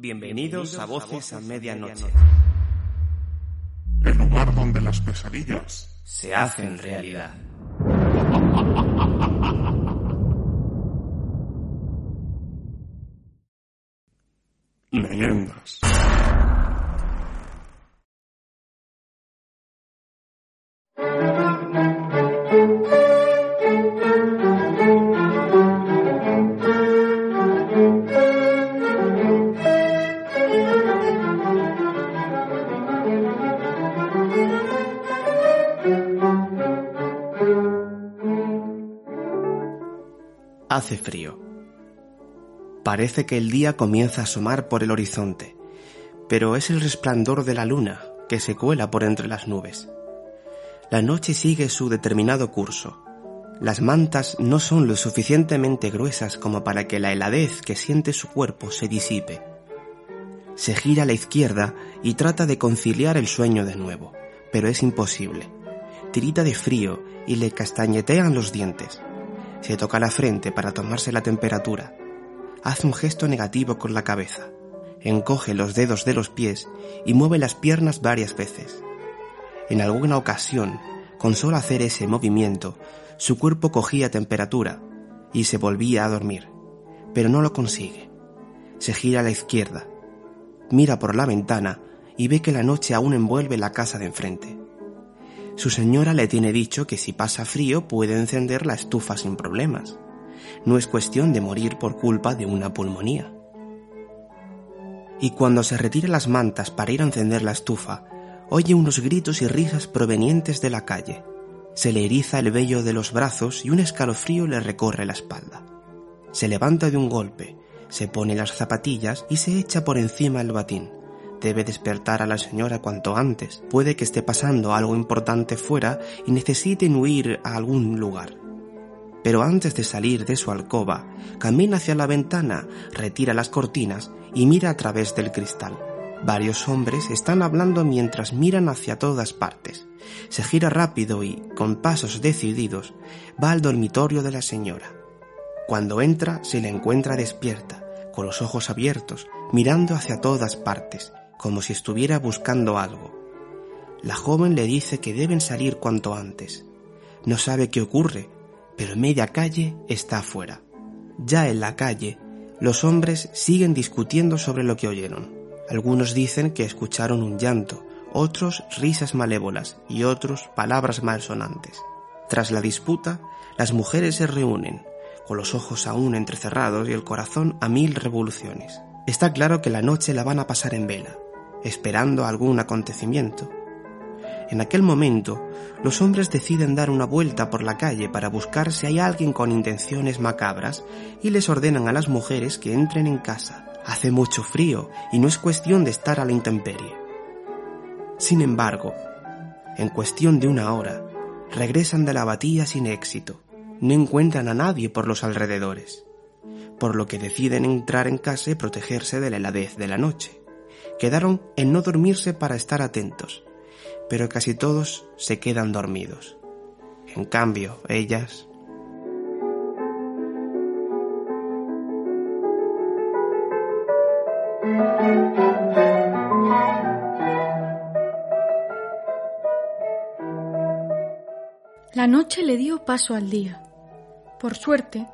Bienvenidos a Voces a Medianoche. El lugar donde las pesadillas Se hacen realidad. leyendas. Hace frío. Parece que el día comienza a asomar por el horizonte, pero es el resplandor de la luna que se cuela por entre las nubes. La noche sigue su determinado curso. Las mantas no son lo suficientemente gruesas como para que la heladez que siente su cuerpo se disipe. Se gira a la izquierda y trata de conciliar el sueño de nuevo, pero es imposible. Tirita de frío y le castañetean los dientes. Se toca la frente para tomarse la temperatura. Hace un gesto negativo con la cabeza. Encoge los dedos de los pies y mueve las piernas varias veces. En alguna ocasión, con solo hacer ese movimiento, su cuerpo cogía temperatura y se volvía a dormir, pero no lo consigue. Se gira a la izquierda, mira por la ventana y ve que la noche aún envuelve la casa de enfrente. Su señora le tiene dicho que si pasa frío puede encender la estufa sin problemas. No es cuestión de morir por culpa de una pulmonía. Y cuando se retira las mantas para ir a encender la estufa, oye unos gritos y risas provenientes de la calle. Se le eriza el vello de los brazos y un escalofrío le recorre la espalda. Se levanta de un golpe, se pone las zapatillas y se echa por encima el batín. Debe despertar a la señora cuanto antes. Puede que esté pasando algo importante fuera y necesiten huir a algún lugar. Pero antes de salir de su alcoba, camina hacia la ventana, retira las cortinas y mira a través del cristal. Varios hombres están hablando mientras miran hacia todas partes. Se gira rápido y, con pasos decididos, va al dormitorio de la señora. Cuando entra, se la encuentra despierta, con los ojos abiertos, mirando hacia todas partes, como si estuviera buscando algo. La joven le dice que deben salir cuanto antes. No sabe qué ocurre, pero media calle está afuera. Ya en la calle, los hombres siguen discutiendo sobre lo que oyeron. Algunos dicen que escucharon un llanto, otros risas malévolas y otros palabras malsonantes. Tras la disputa, las mujeres se reúnen, con los ojos aún entrecerrados y el corazón a mil revoluciones. Está claro que la noche la van a pasar en vela, esperando algún acontecimiento. En aquel momento, los hombres deciden dar una vuelta por la calle para buscar si hay alguien con intenciones macabras y les ordenan a las mujeres que entren en casa. Hace mucho frío y no es cuestión de estar a la intemperie. Sin embargo, en cuestión de una hora, regresan de la batilla sin éxito. No encuentran a nadie por los alrededores, por lo que deciden entrar en casa y protegerse de la heladez de la noche. Quedaron en no dormirse para estar atentos, pero casi todos se quedan dormidos. En cambio, ellas... La noche le dio paso al día. Por suerte,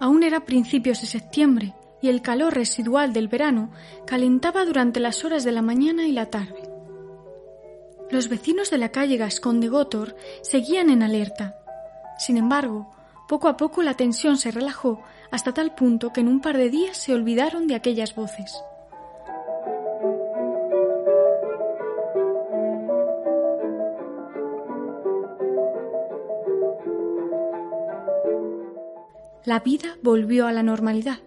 aún era principios de septiembre y el calor residual del verano calentaba durante las horas de la mañana y la tarde. Los vecinos de la calle Gascón de Gotor seguían en alerta. Sin embargo, poco a poco la tensión se relajó hasta tal punto que en un par de días se olvidaron de aquellas voces. La vida volvió a la normalidad.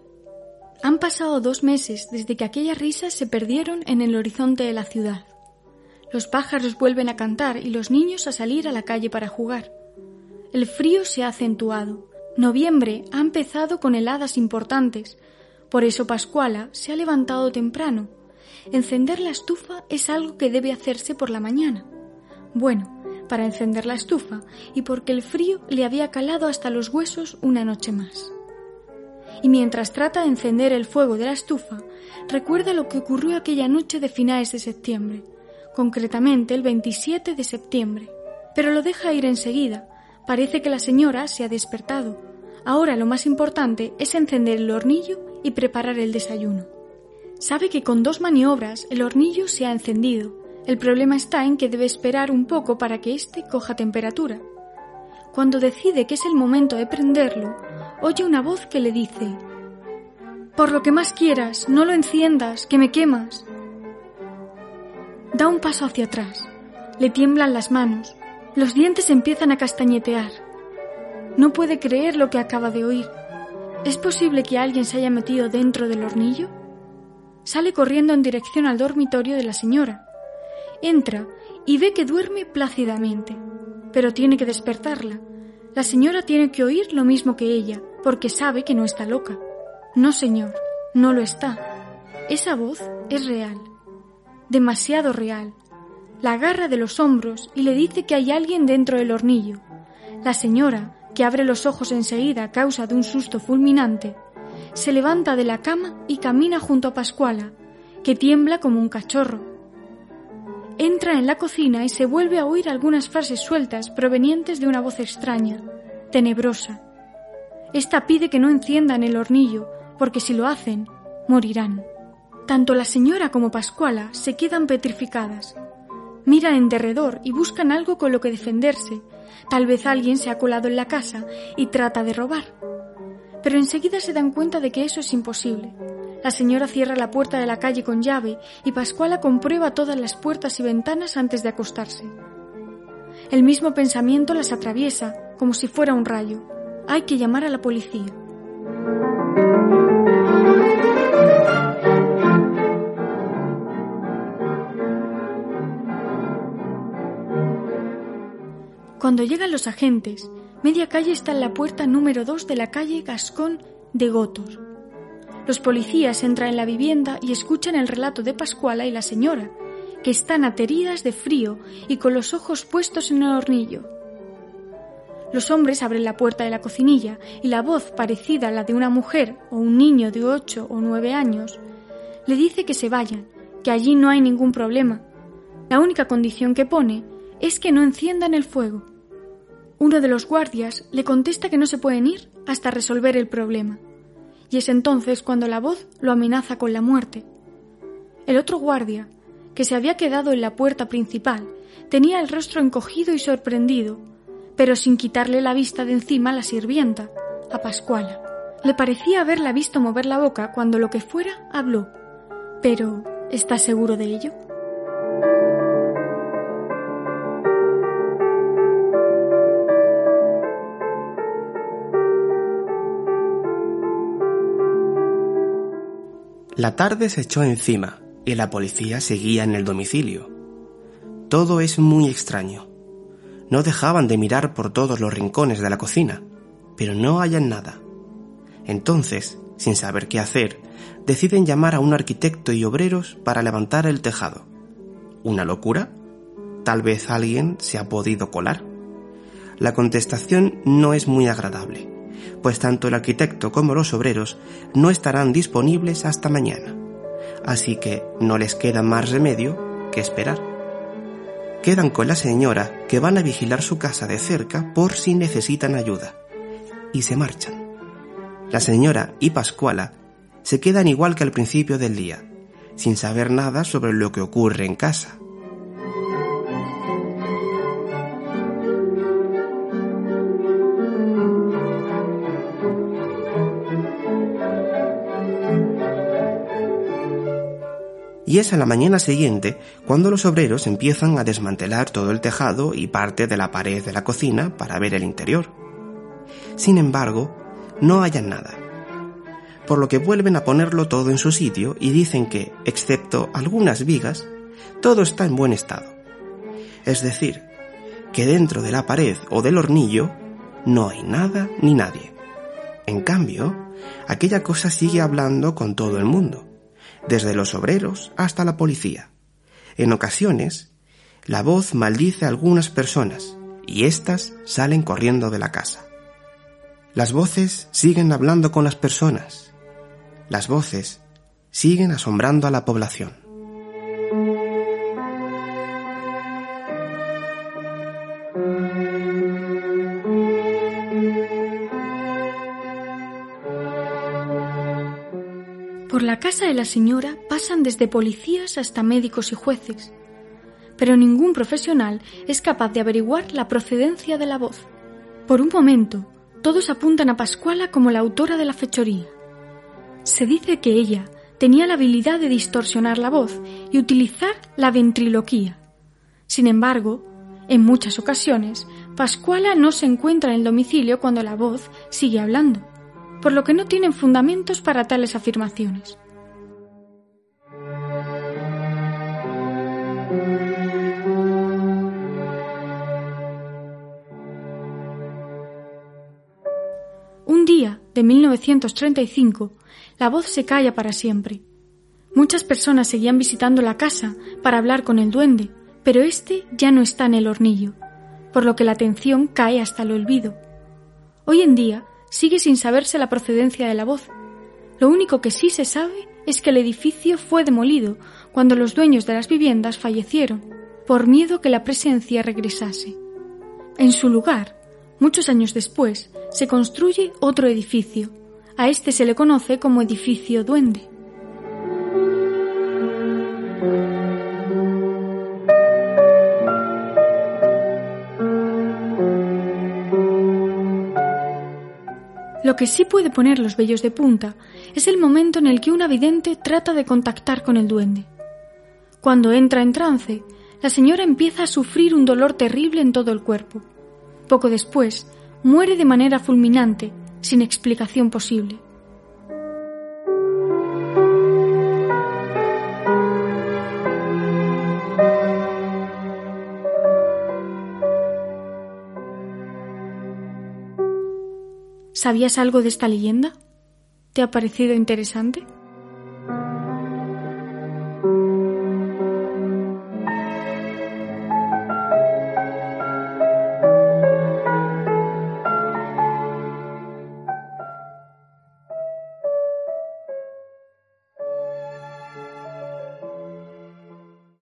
Han pasado dos meses desde que aquellas risas se perdieron en el horizonte de la ciudad. Los pájaros vuelven a cantar y los niños a salir a la calle para jugar. El frío se ha acentuado. Noviembre ha empezado con heladas importantes. Por eso Pascuala se ha levantado temprano. Encender la estufa es algo que debe hacerse por la mañana. Bueno, para encender la estufa y porque el frío le había calado hasta los huesos una noche más. Y mientras trata de encender el fuego de la estufa, recuerda lo que ocurrió aquella noche de finales de septiembre, concretamente el 27 de septiembre. Pero lo deja ir enseguida. Parece que la señora se ha despertado. Ahora lo más importante es encender el hornillo y preparar el desayuno. Sabe que con dos maniobras el hornillo se ha encendido. El problema está en que debe esperar un poco para que éste coja temperatura. Cuando decide que es el momento de prenderlo, oye una voz que le dice Por lo que más quieras, no lo enciendas, que me quemas. Da un paso hacia atrás. Le tiemblan las manos. Los dientes empiezan a castañetear. No puede creer lo que acaba de oír. ¿Es posible que alguien se haya metido dentro del hornillo? Sale corriendo en dirección al dormitorio de la señora. Entra y ve que duerme plácidamente, pero tiene que despertarla. La señora tiene que oír lo mismo que ella, porque sabe que no está loca. No, señor, no lo está. Esa voz es real demasiado real. La agarra de los hombros y le dice que hay alguien dentro del hornillo. La señora, que abre los ojos enseguida a causa de un susto fulminante, se levanta de la cama y camina junto a Pascuala, que tiembla como un cachorro. Entra en la cocina y se vuelve a oír algunas frases sueltas provenientes de una voz extraña, tenebrosa. Esta pide que no enciendan el hornillo, porque si lo hacen, morirán. Tanto la señora como Pascuala se quedan petrificadas. Miran en derredor y buscan algo con lo que defenderse. Tal vez alguien se ha colado en la casa y trata de robar. Pero enseguida se dan cuenta de que eso es imposible. La señora cierra la puerta de la calle con llave y Pascuala comprueba todas las puertas y ventanas antes de acostarse. El mismo pensamiento las atraviesa, como si fuera un rayo. Hay que llamar a la policía. Cuando llegan los agentes, media calle está en la puerta número 2 de la calle Gascón de Gotos. Los policías entran en la vivienda y escuchan el relato de Pascuala y la señora, que están ateridas de frío y con los ojos puestos en el hornillo. Los hombres abren la puerta de la cocinilla y la voz parecida a la de una mujer o un niño de ocho o nueve años le dice que se vayan, que allí no hay ningún problema. La única condición que pone es que no enciendan el fuego. Uno de los guardias le contesta que no se pueden ir hasta resolver el problema, y es entonces cuando la voz lo amenaza con la muerte. El otro guardia, que se había quedado en la puerta principal, tenía el rostro encogido y sorprendido, pero sin quitarle la vista de encima a la sirvienta, a Pascuala. Le parecía haberla visto mover la boca cuando lo que fuera habló. Pero, ¿está seguro de ello? La tarde se echó encima y la policía seguía en el domicilio. Todo es muy extraño. No dejaban de mirar por todos los rincones de la cocina, pero no hallan nada. Entonces, sin saber qué hacer, deciden llamar a un arquitecto y obreros para levantar el tejado. ¿Una locura? Tal vez alguien se ha podido colar. La contestación no es muy agradable pues tanto el arquitecto como los obreros no estarán disponibles hasta mañana. Así que no les queda más remedio que esperar. Quedan con la señora que van a vigilar su casa de cerca por si necesitan ayuda. Y se marchan. La señora y Pascuala se quedan igual que al principio del día, sin saber nada sobre lo que ocurre en casa. Y es a la mañana siguiente cuando los obreros empiezan a desmantelar todo el tejado y parte de la pared de la cocina para ver el interior. Sin embargo, no hallan nada. por lo que vuelven a ponerlo todo en su sitio y dicen que, excepto algunas vigas, todo está en buen estado. Es decir, que dentro de la pared o del hornillo no hay nada ni nadie. En cambio, aquella cosa sigue hablando con todo el mundo, desde los obreros hasta la policía. En ocasiones, la voz maldice a algunas personas y éstas salen corriendo de la casa. Las voces siguen hablando con las personas. Las voces siguen asombrando a la población. Por la casa de la señora pasan desde policías hasta médicos y jueces, pero ningún profesional es capaz de averiguar la procedencia de la voz. Por un momento, todos apuntan a Pascuala como la autora de la fechoría. Se dice que ella tenía la habilidad de distorsionar la voz y utilizar la ventriloquía. Sin embargo, en muchas ocasiones, Pascuala no se encuentra en el domicilio cuando la voz sigue hablando, por lo que no tienen fundamentos para tales afirmaciones. Un día de 1935, la voz se calla para siempre. Muchas personas seguían visitando la casa para hablar con el duende, pero este ya no está en el hornillo, por lo que la atención cae hasta el olvido. Hoy en día sigue sin saberse la procedencia de la voz. Lo único que sí se sabe es que el edificio fue demolido cuando los dueños de las viviendas fallecieron, por miedo que la presencia regresase. En su lugar, muchos años después, se construye otro edificio. A este se le conoce como edificio duende. Lo que sí puede poner los vellos de punta es el momento en el que una vidente trata de contactar con el duende. Cuando entra en trance, la señora empieza a sufrir un dolor terrible en todo el cuerpo. Poco después, muere de manera fulminante, sin explicación posible. ¿Sabías algo de esta leyenda? ¿Te ha parecido interesante?